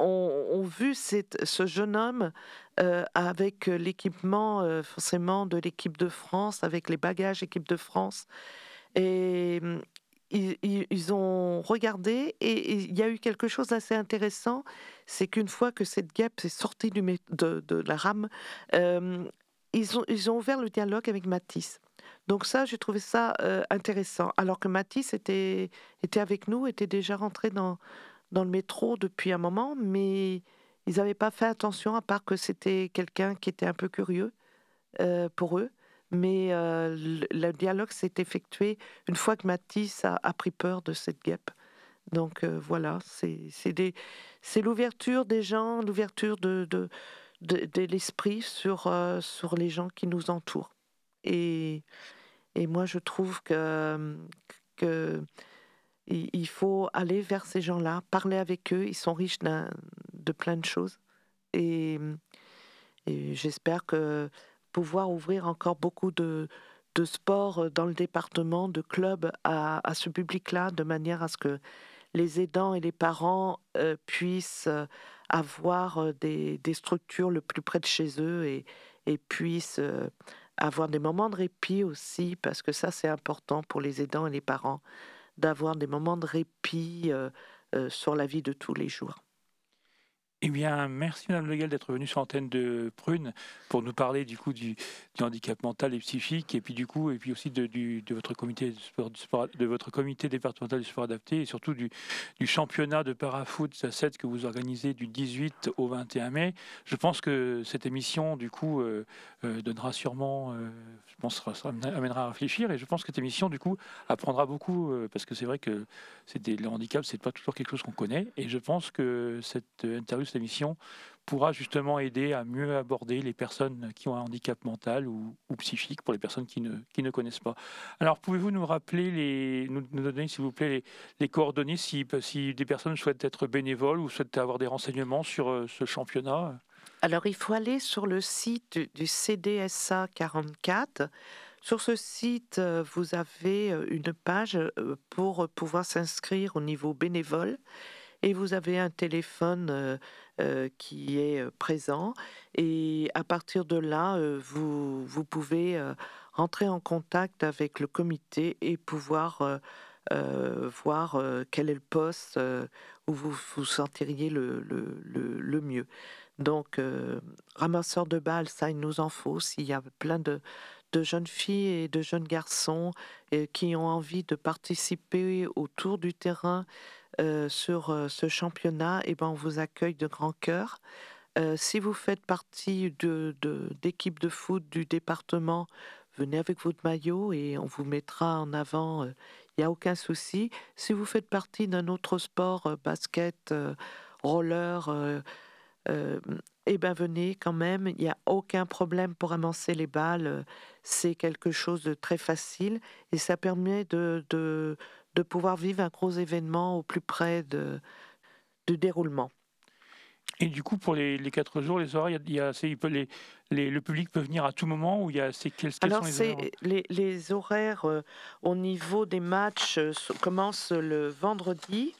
ont, vu ce jeune homme euh, avec l'équipement euh, forcément de l'équipe de France, avec les bagages équipe de France. Et ils, ont regardé et il y a eu quelque chose d'assez intéressant, c'est qu'une fois que cette guêpe est sortie de, la rame, euh, ils, ont, ouvert le dialogue avec Matisse. Donc ça, j'ai trouvé ça euh, intéressant. Alors que Matisse était, avec nous, était déjà rentré dans, dans le métro depuis un moment, mais ils n'avaient pas fait attention, à part que c'était quelqu'un qui était un peu curieux euh, pour eux mais euh, le, dialogue s'est effectué une fois que Matisse a, pris peur de cette guêpe. Donc euh, voilà, c'est l'ouverture des gens, l'ouverture de, de, de, l'esprit sur, euh, sur les gens qui nous entourent. Et, et moi, je trouve que, que il faut aller vers ces gens-là, parler avec eux. Ils sont riches de plein de choses. Et, et j'espère que pouvoir ouvrir encore beaucoup de, sports euh, dans le département, de clubs à, ce public-là, de manière à ce que les aidants et les parents euh, puissent euh, avoir des, structures le plus près de chez eux et puissent avoir des moments de répit aussi, parce que ça c'est important pour les aidants et les parents, d'avoir des moments de répit sur la vie de tous les jours. Eh bien, merci Madame Legal d'être venue sur l'antenne de Prune pour nous parler du coup du, handicap mental et psychique et puis du coup et puis aussi de, votre comité de, votre comité départemental du sport adapté et surtout du, championnat de parafoot à 7 que vous organisez du 18 au 21 mai. Je pense que cette émission du coup euh, euh, donnera sûrement, euh, je pense, ça amènera à réfléchir et je pense que cette émission du coup apprendra beaucoup parce que c'est vrai que le handicap c'est pas toujours quelque chose qu'on connaît et je pense que cette interview cette émission pourra justement aider à mieux aborder les personnes qui ont un handicap mental ou, psychique pour les personnes qui ne, qui ne connaissent pas. Alors, pouvez-vous nous rappeler, les, nous, donner s'il vous plaît les, coordonnées si, si, des personnes souhaitent être bénévoles ou souhaitent avoir des renseignements sur euh, ce championnat? Alors, il faut aller sur le site du CDSA 44. Sur ce site, euh, vous avez euh, une page pour pouvoir s'inscrire au niveau bénévole et vous avez un téléphone euh, euh, qui est euh, présent et à partir de là, vous, vous pouvez rentrer en contact avec le comité et pouvoir voir quel est le poste où vous vous sentiriez le, le, le, mieux. Donc, ramasseur de balles, ça, il nous en faut. S'il y a plein de, de jeunes filles et de jeunes garçons qui ont envie de participer autour du terrain euh, sur euh, ce championnat, et eh ben, on vous accueille de grand cœur. Euh, si vous faites partie de, d'équipe de, foot du département, venez avec votre maillot et on vous mettra en avant. Il n'y a aucun souci. Si vous faites partie d'un autre sport, basket, roller, eh ben venez quand même. Il n'y a aucun problème pour amancer les balles. C'est quelque chose de très facile et ça permet de, de, de pouvoir vivre un gros événement au plus près de, du déroulement. Et du coup, pour les, les quatre jours, les horaires, il y a, il peut les, les, le public peut venir à tout moment ou il y a c'est quels, Alors, sont les horaires les, les horaires euh, au niveau des matchs euh, commencent le vendredi,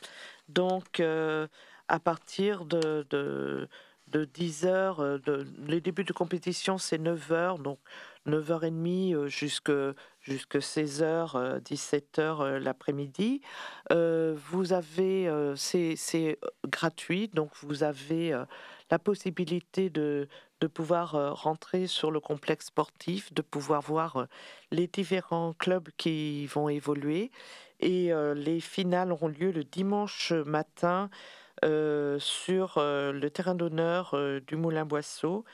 donc euh, à partir de, de de 10h. De, les débuts de compétition, c'est 9h, donc 9h30 jusqu'à jusque 16h, 17h l'après-midi. vous avez, c'est gratuit, donc vous avez la possibilité de, de pouvoir rentrer sur le complexe sportif, de pouvoir voir les différents clubs qui vont évoluer. Et les finales auront lieu le dimanche matin sur le terrain d'honneur du Moulin Boisseau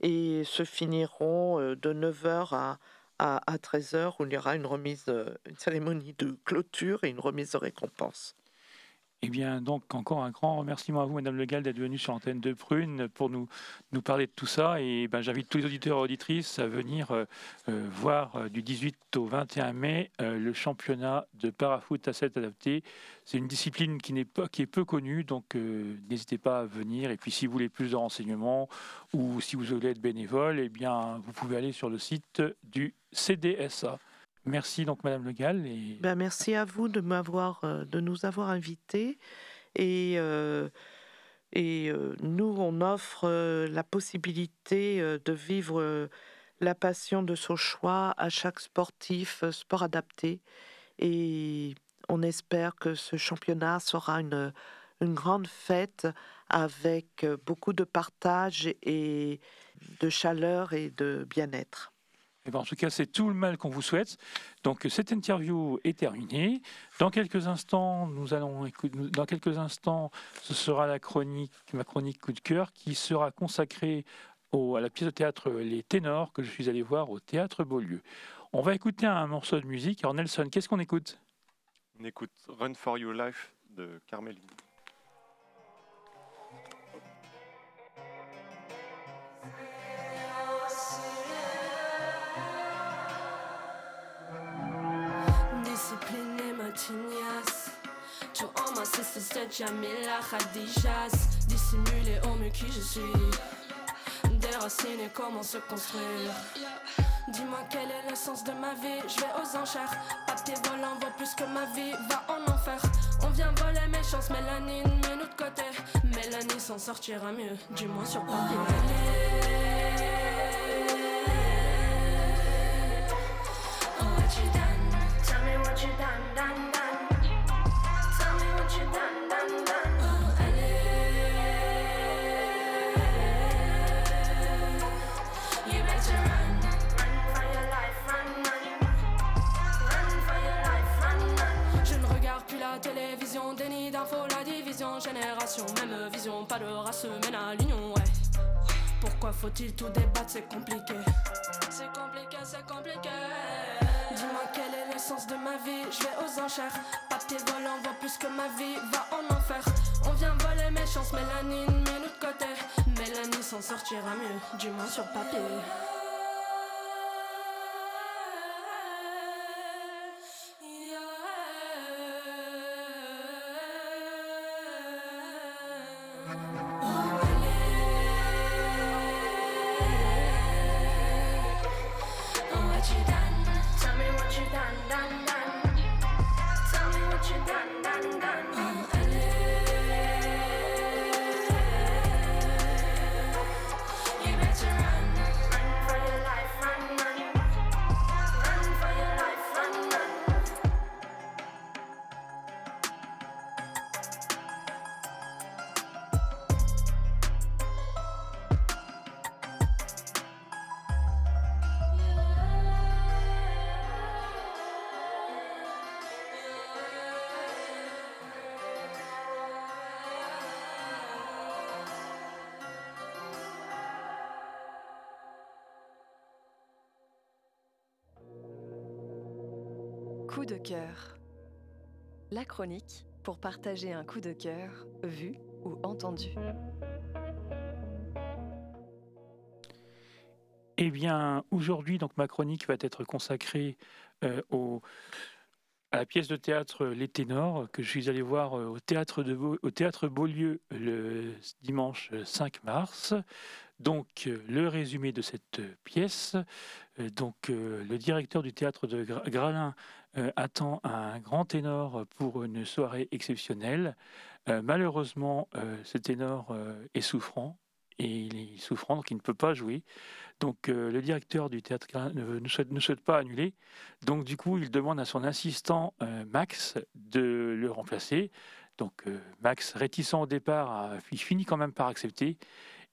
et se finiront de 9h à, à, 13h où il y aura une remise, une cérémonie de clôture et une remise de récompense. Eh bien, donc, encore un grand remerciement à vous, Madame Le Gall, d'être venue sur l'antenne de Prune pour nous, nous parler de tout ça. Et ben, j'invite tous les auditeurs et auditrices à venir euh, euh, voir euh, du 18 au 21 mai le championnat de parafoot à 7 adapté. C'est une discipline qui, n'est pas, qui est peu connue, donc n'hésitez pas à venir. Et puis, si vous voulez plus de renseignements ou si vous voulez être bénévole, eh bien, vous pouvez aller sur le site du CDSA. Merci donc Madame Le Gall. Ben, merci à vous de euh, nous avoir invités et euh, et euh, nous on offre la possibilité de vivre la passion de son choix à chaque sportif, sport adapté et on espère que ce championnat sera une une grande fête avec beaucoup de partage et de chaleur et de bien-être. Eh ben, en tout cas, c'est tout le mal qu'on vous souhaite. Donc, cette interview est terminée. Dans quelques instants, nous allons dans quelques instants, ce sera la chronique, ma chronique coup de cœur, qui sera consacrée à la pièce de théâtre Les Ténors que je suis allé voir au théâtre Beaulieu. On va écouter un morceau de musique. Alors, Nelson, qu'est-ce qu'on écoute? On écoute Run for Your Life de Carmeline. To all my sisters, de Jamila Khadijas. Dissimuler au mieux qui je suis. Déraciner comment se construire. Dis-moi quel est le sens de ma vie. Je vais aux enchères. Papier volant vaut plus que ma vie. Va en enfer. On vient voler mes chances. Mélanine, mais de côté. Mélanie s'en sortira mieux. Du moins sur papier. Mène à l'union, ouais. Pourquoi faut-il tout débattre, c'est compliqué. C'est compliqué, c'est compliqué. Dis-moi quel est le sens de ma vie, je vais aux enchères. Papier volant vaut plus que ma vie, va en enfer. On vient voler mes chances, mélanine, mais de côté. Mélanie s'en sortira mieux, du moins sur papier. Coup de cœur. La chronique pour partager un coup de cœur vu ou entendu. Eh bien, aujourd'hui, donc ma chronique va être consacrée euh, au, à la pièce de théâtre Les Ténors que je suis allé voir euh, au théâtre, de, au théâtre Beaulieu le dimanche 5 mars. Donc, euh, le résumé de cette pièce. Donc, le directeur du théâtre de Gralin euh, attend un grand ténor pour une soirée exceptionnelle. Euh, malheureusement, euh, ce ténor est souffrant et il est souffrant, donc il ne peut pas jouer. Donc le directeur du théâtre ne, souhaite, ne, souhaite, pas annuler. Donc du coup, il demande à son assistant Max de le remplacer. Donc Max, réticent au départ, il finit quand même par accepter.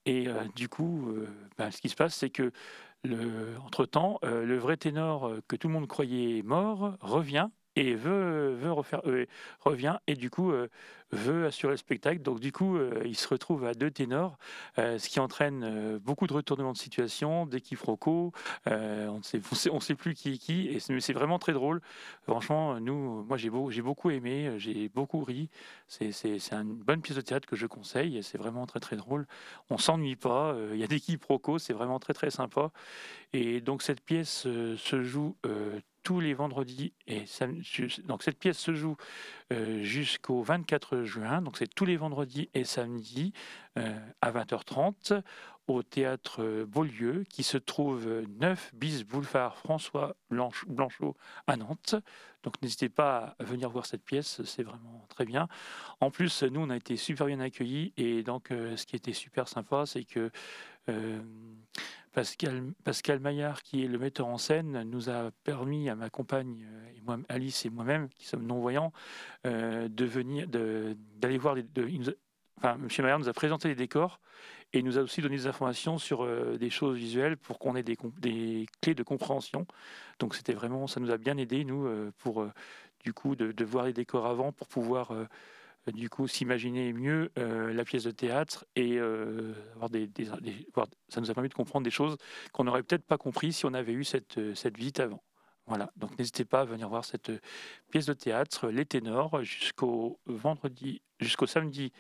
Et du coup, ben, ce qui se passe, c'est que entre-temps, le vrai ténor que tout le monde croyait mort revient et veut, veut refaire, euh, revient. Et du coup euh, veut assurer le spectacle. Donc du coup, euh, il se retrouve à deux ténors, ce qui entraîne beaucoup de retournements de situation, des quiproquos. on ne sait, plus qui est qui, et c'est vraiment très drôle. Franchement, nous, moi j'ai beau, j'ai beaucoup aimé, j'ai beaucoup ri. C'est une bonne pièce de théâtre que je conseille. C'est vraiment très très drôle. On s'ennuie pas. Il y a des quiproquos, c'est vraiment très très sympa. Et donc cette pièce se joue tous les vendredis et samedis. Donc cette pièce se joue euh, jusqu'au 24 juin, donc c'est tous les vendredis et samedis euh, à 20h30 au théâtre Beaulieu qui se trouve 9 bis boulevard François Blanchot à Nantes. Donc n'hésitez pas à venir voir cette pièce, c'est vraiment très bien. En plus, nous on a été super bien accueillis et donc euh, ce qui était super sympa, c'est que Pascal, Pascal Maillard, qui est le metteur en scène, nous a permis à ma compagne, euh, et moi, Alice et moi-même, qui sommes non-voyants, euh, de venir, d'aller voir. De, enfin, M. Maillard nous a présenté les décors et nous a aussi donné des informations sur euh, des choses visuelles pour qu'on ait des, des, clés de compréhension. Donc c'était vraiment, ça nous a bien aidé nous pour du coup de, de, voir les décors avant pour pouvoir du coup s'imaginer mieux euh, la pièce de théâtre et euh, avoir des, ça nous a permis de comprendre des choses qu'on n'aurait peut-être pas compris si on avait eu cette, euh, cette visite avant. Voilà, donc n'hésitez pas à venir voir cette pièce de théâtre, Les Ténors, jusqu'au vendredi, jusqu'au samedi.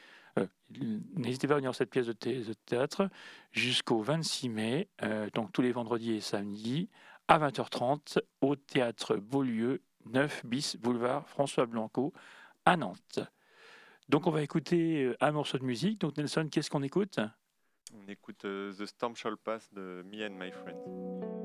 n'hésitez pas à venir voir cette pièce de, théâtre jusqu'au 26 mai, donc tous les vendredis et samedis, à 20h30, au théâtre Beaulieu, 9 bis, boulevard François Blanco, à Nantes. Donc on va écouter euh, un morceau de musique. Donc Nelson, qu'est-ce qu'on écoute? On écoute euh, The Storm Shall Pass de Me and My Friends.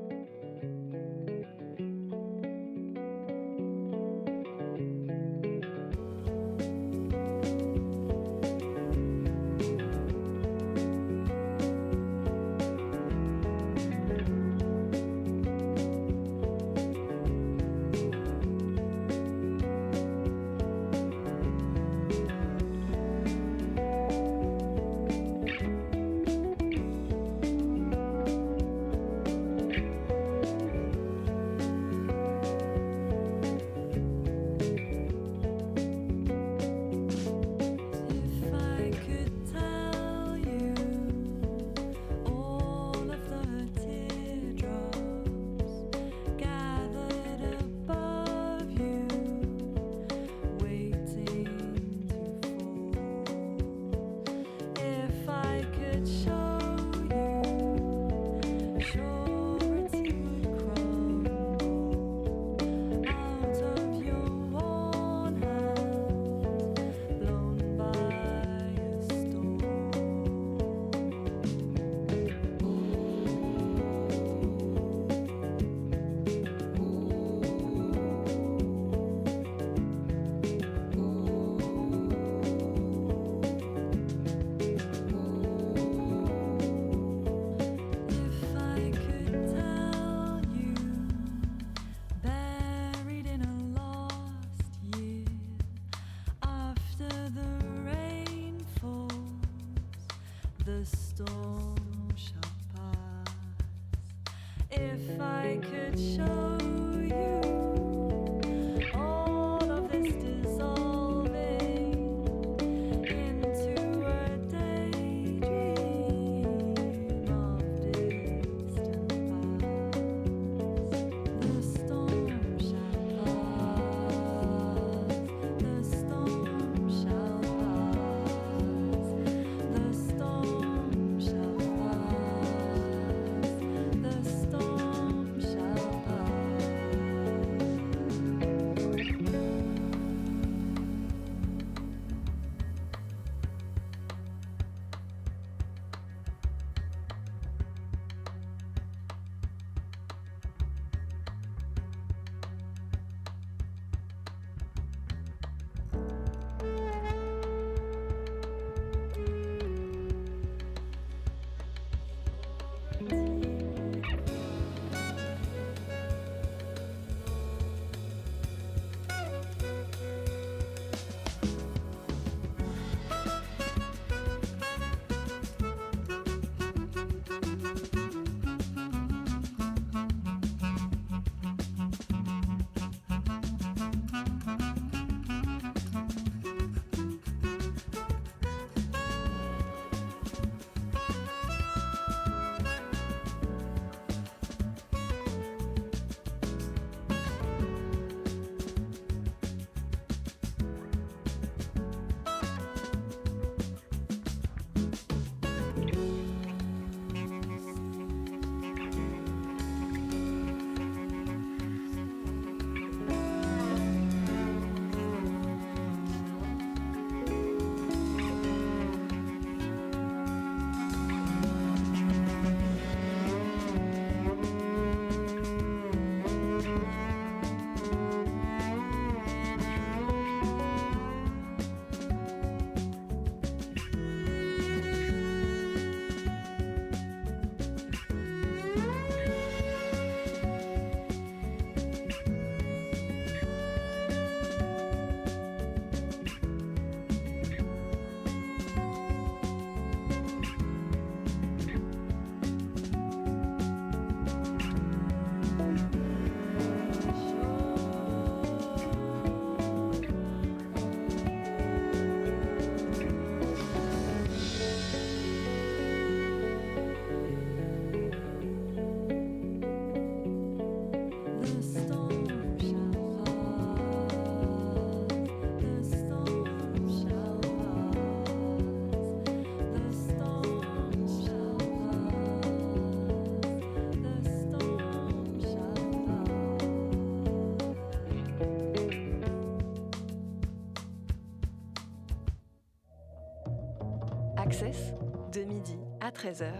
13h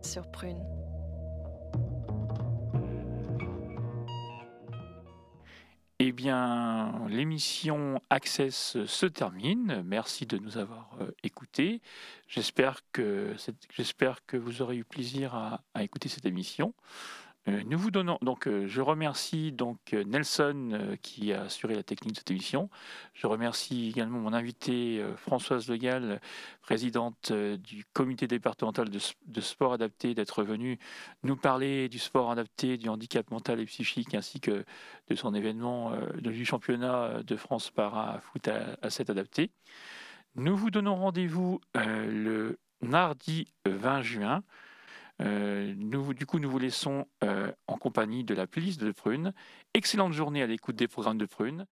sur Prune. Eh bien, l'émission Access se termine. Merci de nous avoir euh, écoutés. J'espère que, vous aurez eu plaisir à écouter cette émission. Euh, nous vous donnons donc, euh, je remercie donc euh, Nelson qui a assuré la technique de cette émission. Je remercie également mon invité Françoise Legal, présidente du comité départemental de, sport adapté, d'être venue nous parler du sport adapté, du handicap mental et psychique, ainsi que de son événement du championnat de France para foot à, à 7 adapté. Nous vous donnons rendez-vous le mardi 20 juin euh, nous, du coup, nous vous laissons euh, en compagnie de la playlist de Prune. Excellente journée à l'écoute des programmes de Prune.